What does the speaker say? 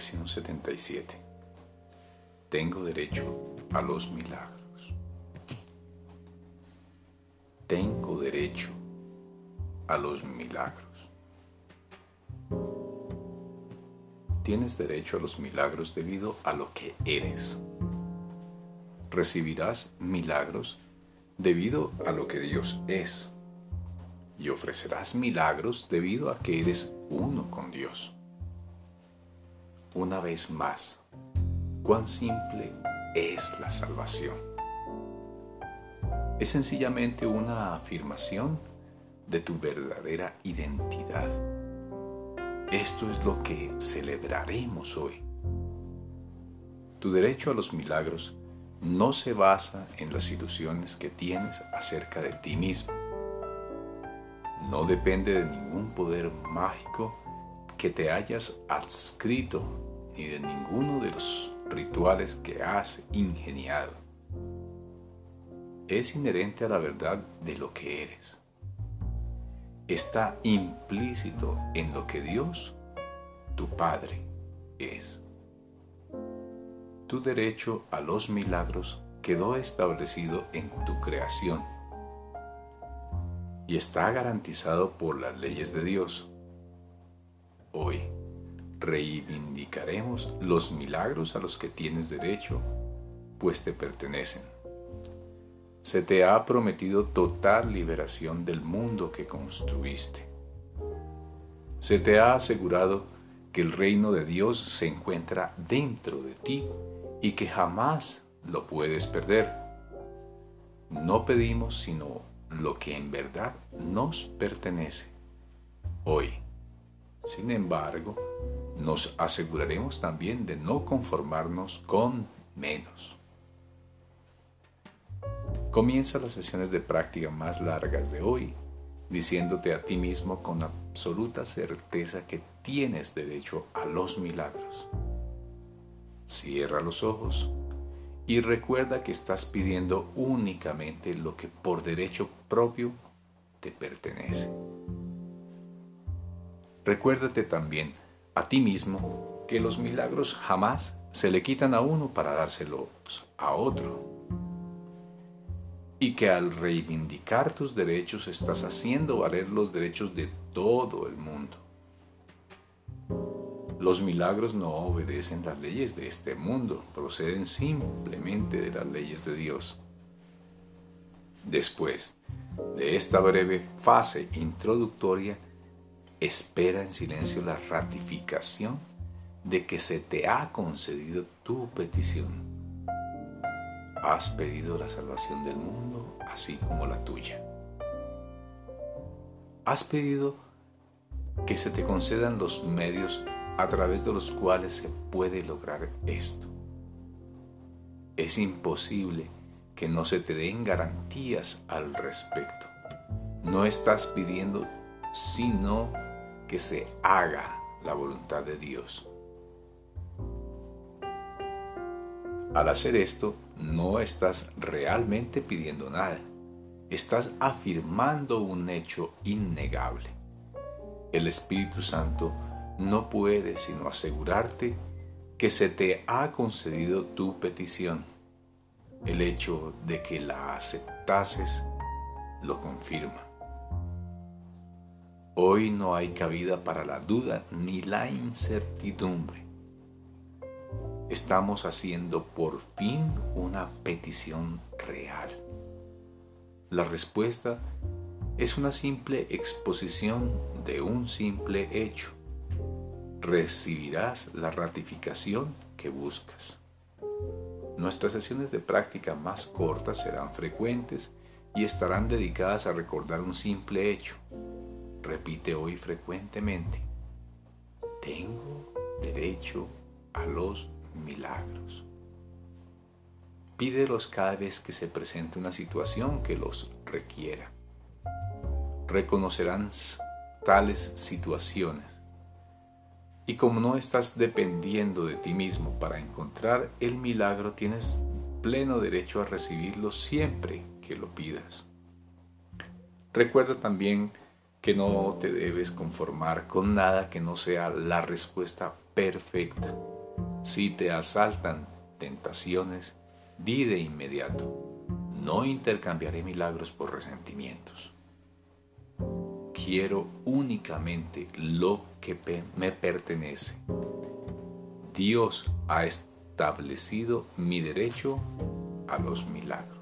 Lección 77. Tengo derecho a los milagros. Tengo derecho a los milagros. Tienes derecho a los milagros debido a lo que eres. Recibirás milagros debido a lo que Dios es. Y ofrecerás milagros debido a que eres uno con Dios. Una vez más, cuán simple es la salvación. Es sencillamente una afirmación de tu verdadera identidad. Esto es lo que celebraremos hoy. Tu derecho a los milagros no se basa en las ilusiones que tienes acerca de ti mismo. No depende de ningún poder mágico que te hayas adscrito ni de ninguno de los rituales que has ingeniado. Es inherente a la verdad de lo que eres. Está implícito en lo que Dios, tu Padre, es. Tu derecho a los milagros quedó establecido en tu creación y está garantizado por las leyes de Dios. Hoy, reivindicaremos los milagros a los que tienes derecho, pues te pertenecen. Se te ha prometido total liberación del mundo que construiste. Se te ha asegurado que el reino de Dios se encuentra dentro de ti y que jamás lo puedes perder. No pedimos sino lo que en verdad nos pertenece. Hoy, sin embargo, nos aseguraremos también de no conformarnos con menos. Comienza las sesiones de práctica más largas de hoy diciéndote a ti mismo con absoluta certeza que tienes derecho a los milagros. Cierra los ojos y recuerda que estás pidiendo únicamente lo que por derecho propio te pertenece. Recuérdate también a ti mismo que los milagros jamás se le quitan a uno para dárselos a otro. Y que al reivindicar tus derechos estás haciendo valer los derechos de todo el mundo. Los milagros no obedecen las leyes de este mundo, proceden simplemente de las leyes de Dios. Después de esta breve fase introductoria, espera en silencio la ratificación de que se te ha concedido tu petición. Has pedido la salvación del mundo así como la tuya. Has pedido que se te concedan los medios a través de los cuales se puede lograr esto. Es imposible que no se te den garantías al respecto. No estás pidiendo sino que se haga la voluntad de Dios. Al hacer esto, no estás realmente pidiendo nada. Estás afirmando un hecho innegable. El Espíritu Santo no puede sino asegurarte que se te ha concedido tu petición. El hecho de que la aceptases lo confirma. Hoy no hay cabida para la duda ni la incertidumbre. Estamos haciendo por fin una petición real. La respuesta es una simple exposición de un simple hecho. Recibirás la ratificación que buscas. Nuestras sesiones de práctica más cortas serán frecuentes y estarán dedicadas a recordar un simple hecho, Repite hoy frecuentemente, tengo derecho a los milagros. Pídelos cada vez que se presente una situación que los requiera. Reconocerán tales situaciones. Y como no estás dependiendo de ti mismo para encontrar el milagro, tienes pleno derecho a recibirlo siempre que lo pidas. Recuerda también que no te debes conformar con nada que no sea la respuesta perfecta. Si te asaltan tentaciones, di de inmediato, no intercambiaré milagros por resentimientos. Quiero únicamente lo que me pertenece. Dios ha establecido mi derecho a los milagros.